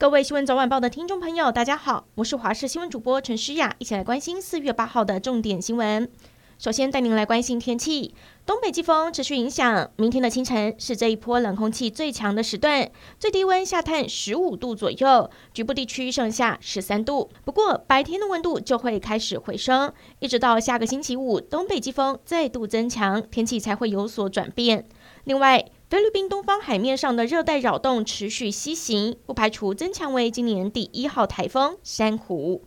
各位新闻早晚报的听众朋友，大家好，我是华视新闻主播陈诗雅，一起来关心四月八号的重点新闻。首先带您来关心天气，东北季风持续影响，明天的清晨是这一波冷空气最强的时段，最低温下探十五度左右，局部地区剩下十三度。不过白天的温度就会开始回升，一直到下个星期五，东北季风再度增强，天气才会有所转变。另外，菲律宾东方海面上的热带扰动持续西行，不排除增强为今年第一号台风珊瑚。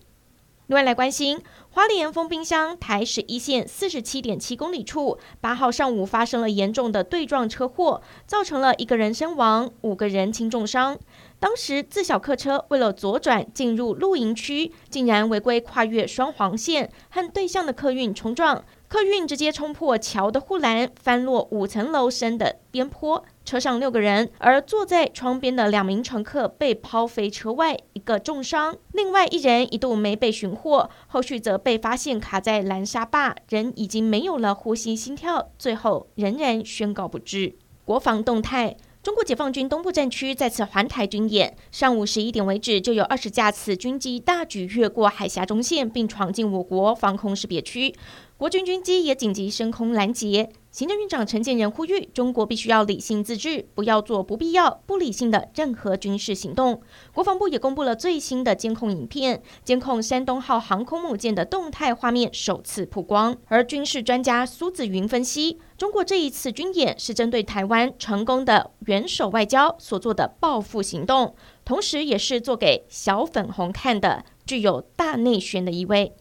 另外来关心，花莲丰滨乡台十一线四十七点七公里处，八号上午发生了严重的对撞车祸，造成了一个人身亡，五个人轻重伤。当时自小客车为了左转进入露营区，竟然违规跨越双黄线，和对向的客运冲撞。客运直接冲破桥的护栏，翻落五层楼深的边坡，车上六个人，而坐在窗边的两名乘客被抛飞车外，一个重伤，另外一人一度没被寻获，后续则被发现卡在拦沙坝，人已经没有了呼吸心跳，最后仍然宣告不治。国防动态。中国解放军东部战区在此环台军演，上午十一点为止，就有二十架次军机大举越过海峡中线，并闯进我国防空识别区。国军军机也紧急升空拦截。行政院长陈建仁呼吁，中国必须要理性自制，不要做不必要、不理性的任何军事行动。国防部也公布了最新的监控影片，监控山东号航空母舰的动态画面首次曝光。而军事专家苏子云分析，中国这一次军演是针对台湾成功的元首外交所做的报复行动，同时也是做给小粉红看的，具有大内宣的意味。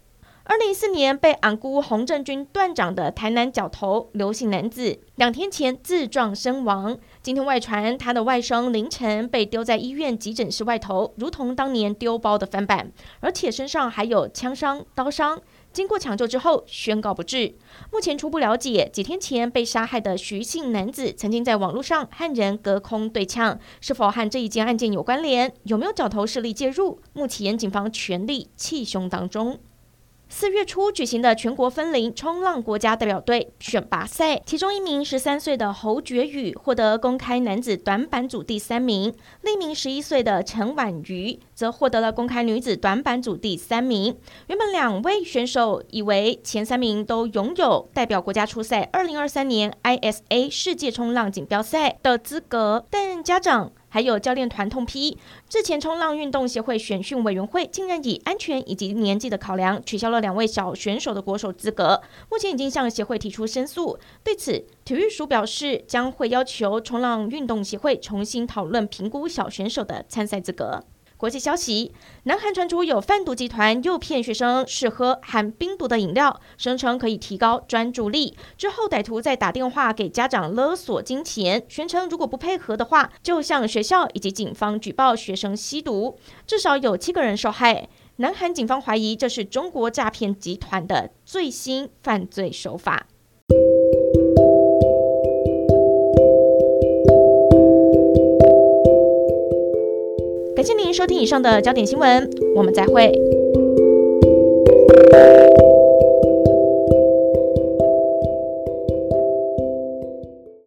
二零一四年被昂姑洪正军断掌的台南角头刘姓男子，两天前自撞身亡。今天外传他的外甥凌晨被丢在医院急诊室外头，如同当年丢包的翻版，而且身上还有枪伤、刀伤。经过抢救之后宣告不治。目前初步了解，几天前被杀害的徐姓男子曾经在网络上和人隔空对呛，是否和这一件案件有关联？有没有角头势力介入？目前警方全力气凶当中。四月初举行的全国分龄冲浪国家代表队选拔赛，其中一名十三岁的侯觉宇获得公开男子短板组第三名，另一名十一岁的陈婉瑜则获得了公开女子短板组第三名。原本两位选手以为前三名都拥有代表国家出赛二零二三年 ISA 世界冲浪锦标赛的资格，但家长。还有教练团痛批，之前冲浪运动协会选训委员会竟然以安全以及年纪的考量，取消了两位小选手的国手资格。目前已经向协会提出申诉。对此，体育署表示将会要求冲浪运动协会重新讨论评估小选手的参赛资格。国际消息：南韩传出有贩毒集团诱骗学生试喝含冰毒的饮料，声称可以提高专注力。之后，歹徒再打电话给家长勒索金钱，宣称如果不配合的话，就向学校以及警方举报学生吸毒。至少有七个人受害。南韩警方怀疑这是中国诈骗集团的最新犯罪手法。感谢您收听以上的焦点新闻，我们再会。